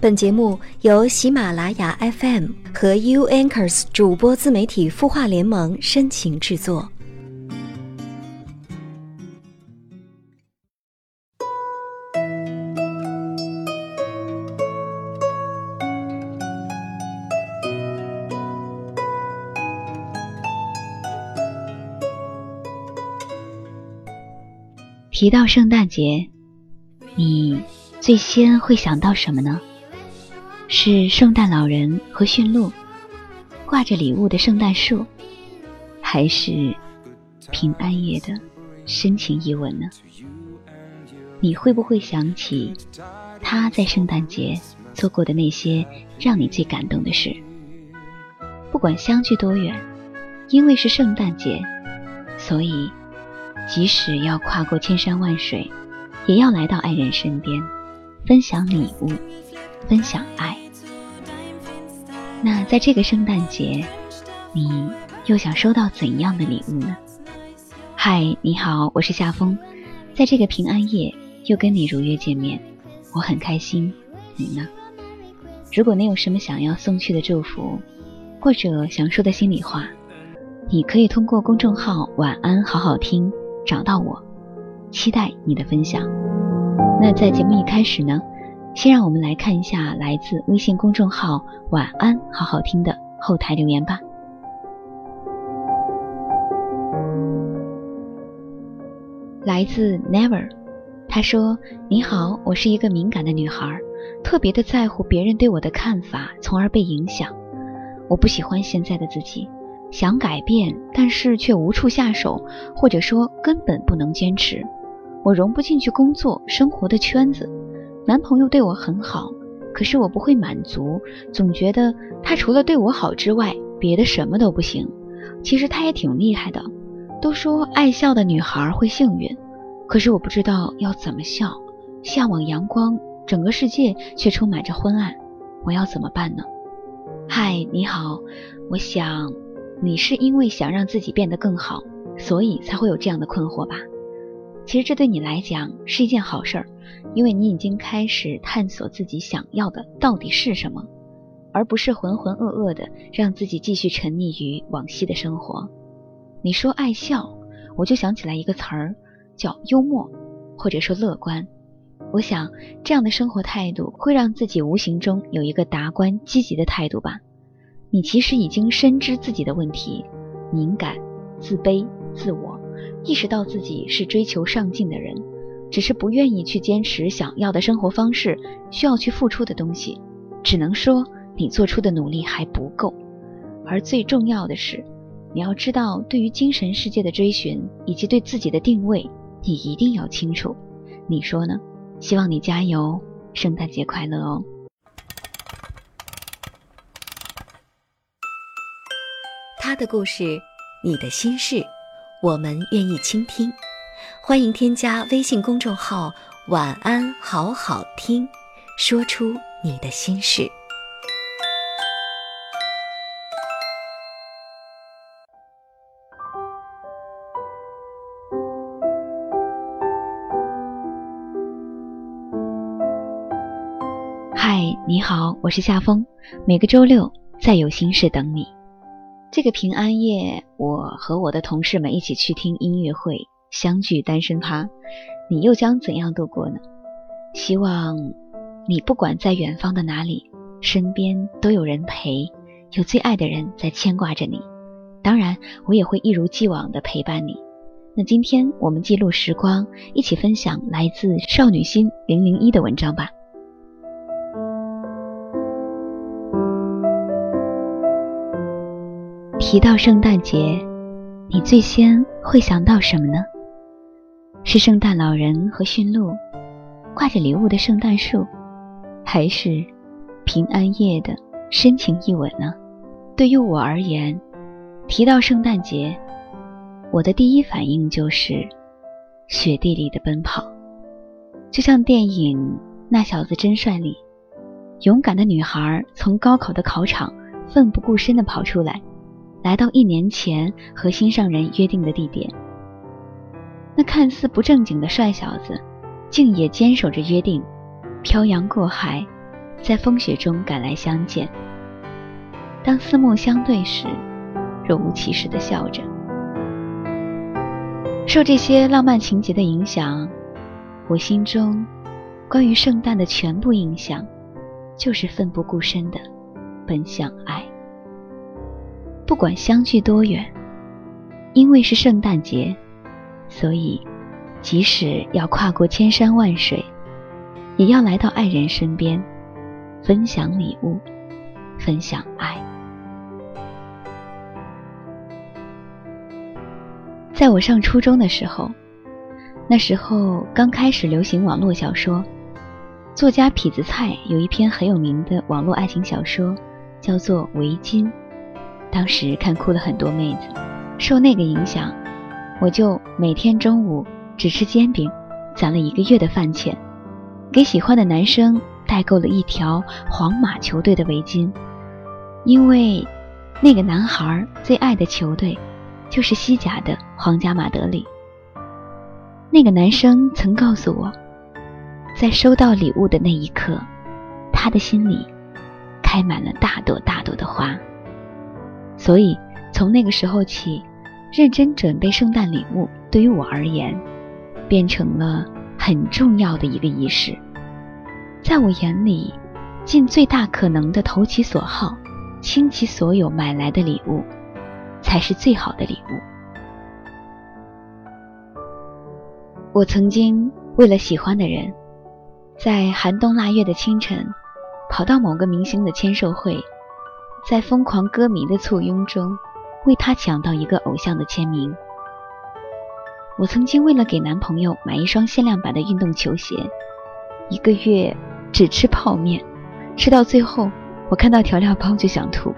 本节目由喜马拉雅 FM 和 U Anchors 主播自媒体孵化联盟深情制作。提到圣诞节，你最先会想到什么呢？是圣诞老人和驯鹿，挂着礼物的圣诞树，还是平安夜的深情一吻呢？你会不会想起他在圣诞节做过的那些让你最感动的事？不管相距多远，因为是圣诞节，所以。即使要跨过千山万水，也要来到爱人身边，分享礼物，分享爱。那在这个圣诞节，你又想收到怎样的礼物呢？嗨，你好，我是夏风，在这个平安夜又跟你如约见面，我很开心。你呢？如果你有什么想要送去的祝福，或者想说的心里话，你可以通过公众号“晚安好好听”。找到我，期待你的分享。那在节目一开始呢，先让我们来看一下来自微信公众号“晚安好好听”的后台留言吧。来自 Never，他说：“你好，我是一个敏感的女孩，特别的在乎别人对我的看法，从而被影响。我不喜欢现在的自己。”想改变，但是却无处下手，或者说根本不能坚持。我融不进去工作生活的圈子。男朋友对我很好，可是我不会满足，总觉得他除了对我好之外，别的什么都不行。其实他也挺厉害的。都说爱笑的女孩会幸运，可是我不知道要怎么笑。向往阳光，整个世界却充满着昏暗。我要怎么办呢？嗨，你好，我想。你是因为想让自己变得更好，所以才会有这样的困惑吧？其实这对你来讲是一件好事儿，因为你已经开始探索自己想要的到底是什么，而不是浑浑噩噩的让自己继续沉溺于往昔的生活。你说爱笑，我就想起来一个词儿，叫幽默，或者说乐观。我想这样的生活态度会让自己无形中有一个达观积极的态度吧。你其实已经深知自己的问题，敏感、自卑、自我，意识到自己是追求上进的人，只是不愿意去坚持想要的生活方式，需要去付出的东西，只能说你做出的努力还不够。而最重要的是，你要知道，对于精神世界的追寻以及对自己的定位，你一定要清楚。你说呢？希望你加油，圣诞节快乐哦！他的故事，你的心事，我们愿意倾听。欢迎添加微信公众号“晚安好好听”，说出你的心事。嗨，你好，我是夏风，每个周六在有心事等你。这个平安夜，我和我的同事们一起去听音乐会，相聚单身趴。你又将怎样度过呢？希望你不管在远方的哪里，身边都有人陪，有最爱的人在牵挂着你。当然，我也会一如既往的陪伴你。那今天我们记录时光，一起分享来自少女心零零一的文章吧。提到圣诞节，你最先会想到什么呢？是圣诞老人和驯鹿，挂着礼物的圣诞树，还是平安夜的深情一吻呢？对于我而言，提到圣诞节，我的第一反应就是雪地里的奔跑，就像电影《那小子真帅》里，勇敢的女孩从高考的考场奋不顾身地跑出来。来到一年前和心上人约定的地点，那看似不正经的帅小子，竟也坚守着约定，漂洋过海，在风雪中赶来相见。当四目相对时，若无其事的笑着。受这些浪漫情节的影响，我心中关于圣诞的全部印象，就是奋不顾身的奔向爱。不管相距多远，因为是圣诞节，所以即使要跨过千山万水，也要来到爱人身边，分享礼物，分享爱。在我上初中的时候，那时候刚开始流行网络小说，作家痞子蔡有一篇很有名的网络爱情小说，叫做《围巾》，当时看哭了很多妹子。受那个影响，我就每天中午只吃煎饼，攒了一个月的饭钱，给喜欢的男生代购了一条皇马球队的围巾，因为那个男孩最爱的球队。就是西甲的皇家马德里。那个男生曾告诉我，在收到礼物的那一刻，他的心里开满了大朵大朵的花。所以从那个时候起，认真准备圣诞礼物对于我而言，变成了很重要的一个仪式。在我眼里，尽最大可能的投其所好，倾其所有买来的礼物。才是最好的礼物。我曾经为了喜欢的人，在寒冬腊月的清晨，跑到某个明星的签售会，在疯狂歌迷的簇拥中，为他抢到一个偶像的签名。我曾经为了给男朋友买一双限量版的运动球鞋，一个月只吃泡面，吃到最后，我看到调料包就想吐。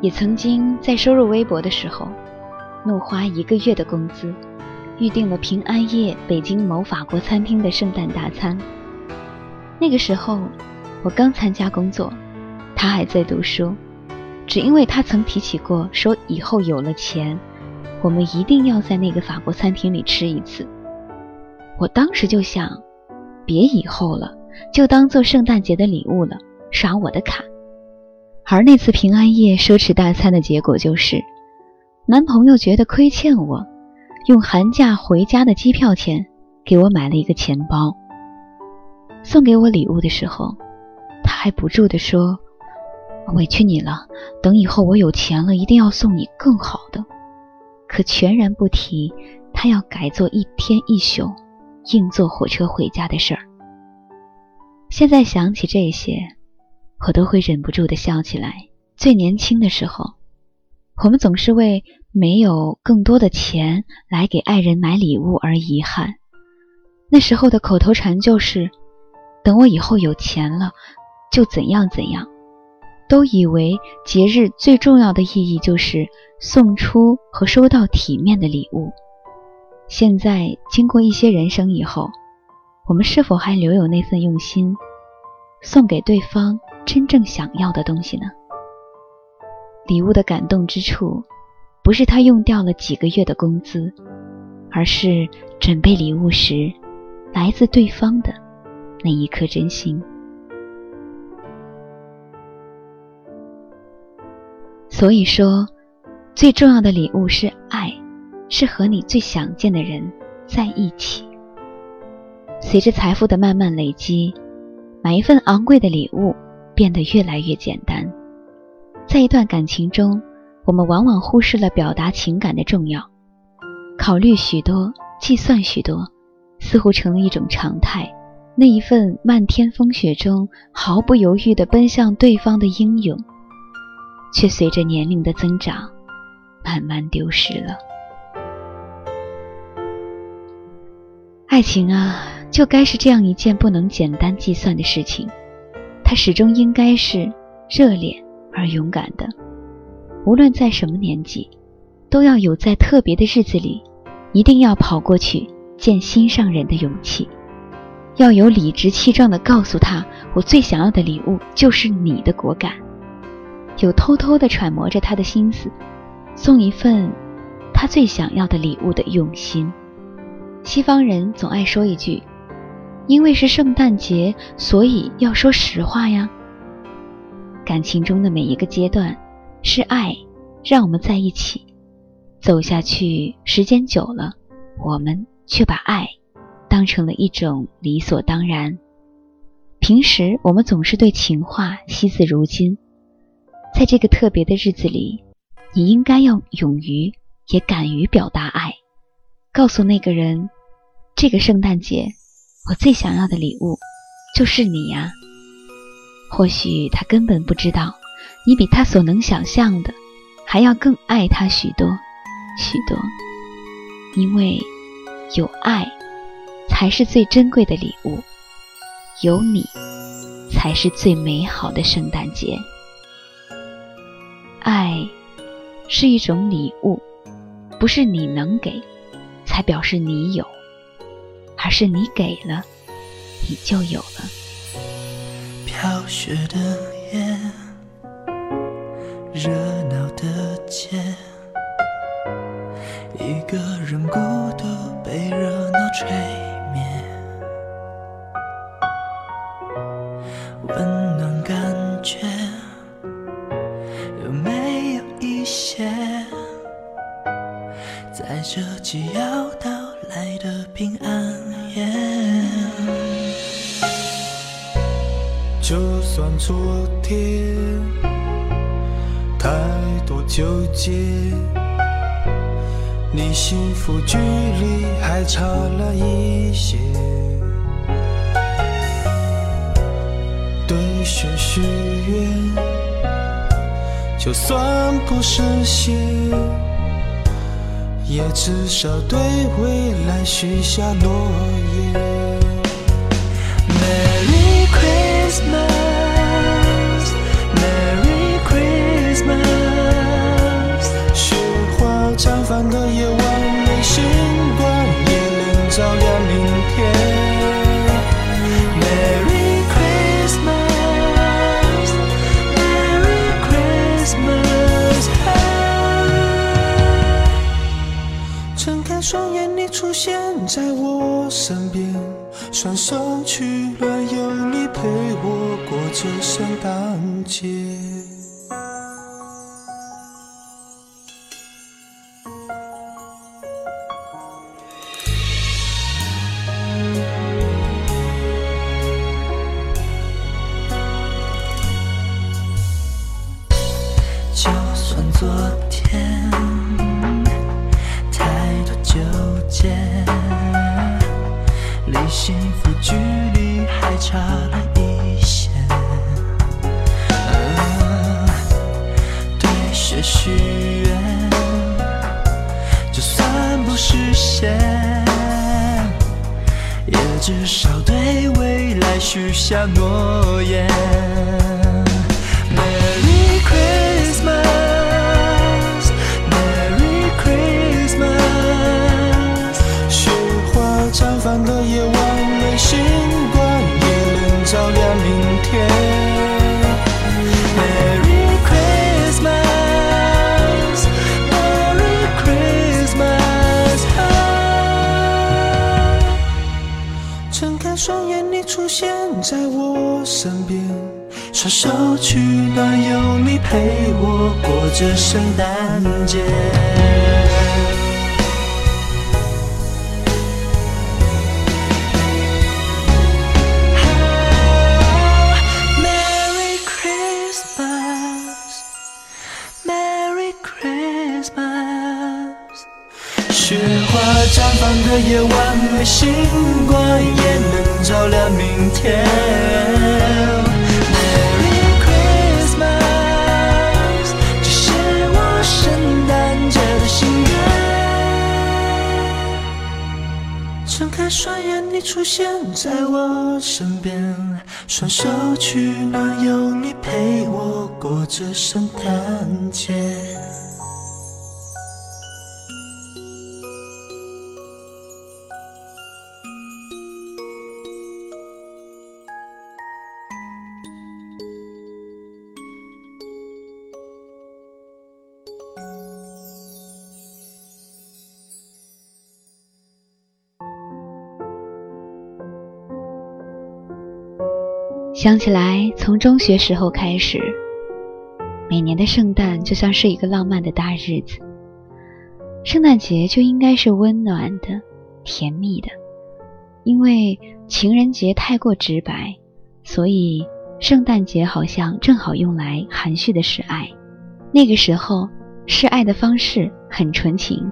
也曾经在收入微薄的时候，怒花一个月的工资，预定了平安夜北京某法国餐厅的圣诞大餐。那个时候，我刚参加工作，他还在读书，只因为他曾提起过，说以后有了钱，我们一定要在那个法国餐厅里吃一次。我当时就想，别以后了，就当做圣诞节的礼物了，刷我的卡。而那次平安夜奢侈大餐的结果就是，男朋友觉得亏欠我，用寒假回家的机票钱给我买了一个钱包。送给我礼物的时候，他还不住地说：“委屈你了，等以后我有钱了，一定要送你更好的。”可全然不提他要改做一天一宿，硬坐火车回家的事儿。现在想起这些。我都会忍不住的笑起来。最年轻的时候，我们总是为没有更多的钱来给爱人买礼物而遗憾。那时候的口头禅就是：“等我以后有钱了，就怎样怎样。”都以为节日最重要的意义就是送出和收到体面的礼物。现在经过一些人生以后，我们是否还留有那份用心，送给对方？真正想要的东西呢？礼物的感动之处，不是他用掉了几个月的工资，而是准备礼物时来自对方的那一颗真心。所以说，最重要的礼物是爱，是和你最想见的人在一起。随着财富的慢慢累积，买一份昂贵的礼物。变得越来越简单。在一段感情中，我们往往忽视了表达情感的重要，考虑许多，计算许多，似乎成了一种常态。那一份漫天风雪中毫不犹豫地奔向对方的英勇，却随着年龄的增长，慢慢丢失了。爱情啊，就该是这样一件不能简单计算的事情。它始终应该是热烈而勇敢的，无论在什么年纪，都要有在特别的日子里，一定要跑过去见心上人的勇气，要有理直气壮的告诉他，我最想要的礼物就是你的果敢，有偷偷的揣摩着他的心思，送一份他最想要的礼物的用心。西方人总爱说一句因为是圣诞节，所以要说实话呀。感情中的每一个阶段，是爱让我们在一起走下去。时间久了，我们却把爱当成了一种理所当然。平时我们总是对情话惜字如金，在这个特别的日子里，你应该要勇于也敢于表达爱，告诉那个人，这个圣诞节。我最想要的礼物，就是你呀。或许他根本不知道，你比他所能想象的，还要更爱他许多许多。因为有爱，才是最珍贵的礼物；有你，才是最美好的圣诞节。爱是一种礼物，不是你能给，才表示你有。而是你给了，你就有了。飘雪的夜，热闹的街，一个人孤独被热闹吹在这既要到来的平安？就算昨天太多纠结，离幸福距离还差了一些。对谁许愿，就算不实现，也至少对未来许下诺。身边双手取暖，有你陪我过这圣诞节。许愿，就算不实现，也至少对未来许下诺言。出现在我身边，双手取暖，有你陪我过这圣诞节。Merry Christmas，Merry Christmas。雪花绽放的夜晚，没星光掩。照亮明天。Merry Christmas，这是我圣诞节的心愿。睁开双眼，你出现在我身边，双手取暖，有你陪我过这圣诞节。想起来，从中学时候开始，每年的圣诞就像是一个浪漫的大日子。圣诞节就应该是温暖的、甜蜜的，因为情人节太过直白，所以圣诞节好像正好用来含蓄的示爱。那个时候，示爱的方式很纯情，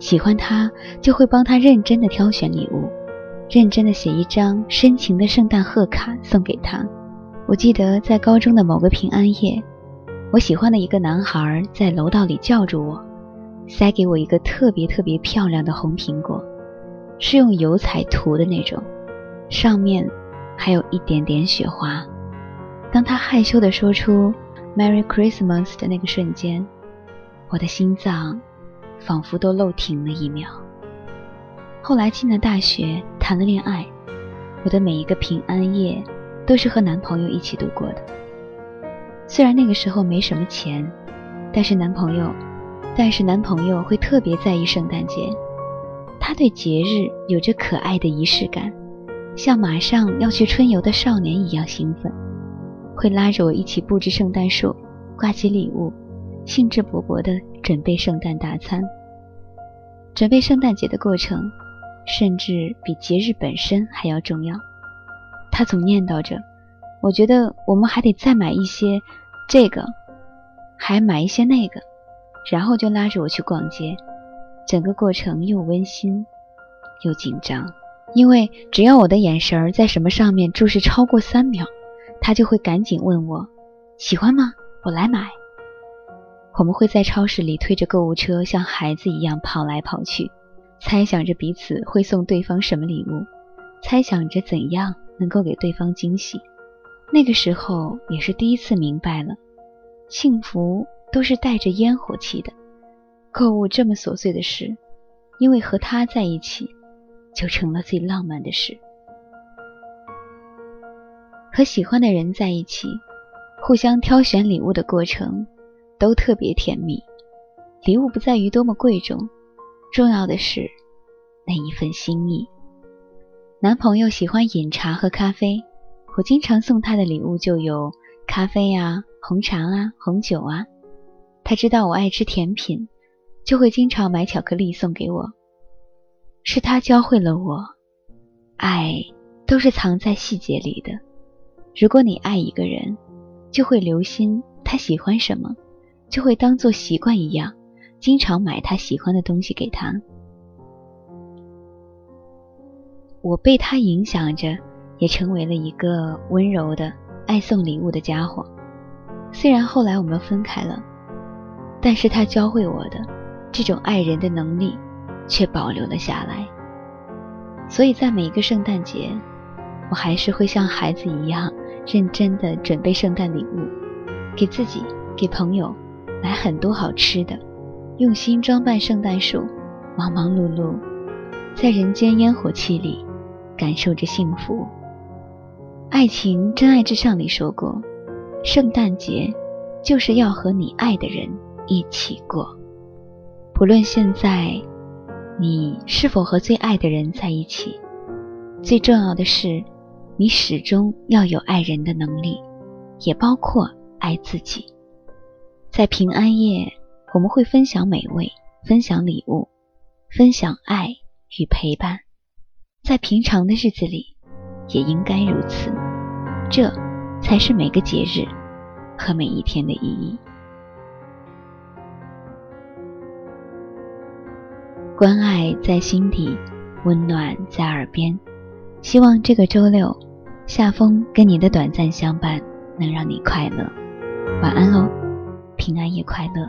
喜欢他就会帮他认真的挑选礼物，认真的写一张深情的圣诞贺卡送给他。我记得在高中的某个平安夜，我喜欢的一个男孩在楼道里叫住我。塞给我一个特别特别漂亮的红苹果，是用油彩涂的那种，上面还有一点点雪花。当他害羞地说出 “Merry Christmas” 的那个瞬间，我的心脏仿佛都漏停了一秒。后来进了大学，谈了恋爱，我的每一个平安夜都是和男朋友一起度过的。虽然那个时候没什么钱，但是男朋友。但是男朋友会特别在意圣诞节，他对节日有着可爱的仪式感，像马上要去春游的少年一样兴奋，会拉着我一起布置圣诞树，挂起礼物，兴致勃勃地准备圣诞大餐。准备圣诞节的过程，甚至比节日本身还要重要。他总念叨着：“我觉得我们还得再买一些这个，还买一些那个。”然后就拉着我去逛街，整个过程又温馨又紧张，因为只要我的眼神在什么上面注视超过三秒，他就会赶紧问我喜欢吗？我来买。我们会在超市里推着购物车，像孩子一样跑来跑去，猜想着彼此会送对方什么礼物，猜想着怎样能够给对方惊喜。那个时候也是第一次明白了，幸福。都是带着烟火气的，购物这么琐碎的事，因为和他在一起，就成了最浪漫的事。和喜欢的人在一起，互相挑选礼物的过程，都特别甜蜜。礼物不在于多么贵重，重要的是那一份心意。男朋友喜欢饮茶和咖啡，我经常送他的礼物就有咖啡啊、红茶啊、红酒啊。他知道我爱吃甜品，就会经常买巧克力送给我。是他教会了我，爱都是藏在细节里的。如果你爱一个人，就会留心他喜欢什么，就会当做习惯一样，经常买他喜欢的东西给他。我被他影响着，也成为了一个温柔的、爱送礼物的家伙。虽然后来我们分开了。但是他教会我的这种爱人的能力，却保留了下来。所以在每一个圣诞节，我还是会像孩子一样认真的准备圣诞礼物，给自己、给朋友买很多好吃的，用心装扮圣诞树，忙忙碌碌，在人间烟火气里感受着幸福。爱情真爱至上里说过，圣诞节就是要和你爱的人。一起过，不论现在你是否和最爱的人在一起，最重要的是，你始终要有爱人的能力，也包括爱自己。在平安夜，我们会分享美味，分享礼物，分享爱与陪伴。在平常的日子里，也应该如此。这才是每个节日和每一天的意义。关爱在心底，温暖在耳边。希望这个周六，夏风跟你的短暂相伴能让你快乐。晚安喽，平安夜快乐。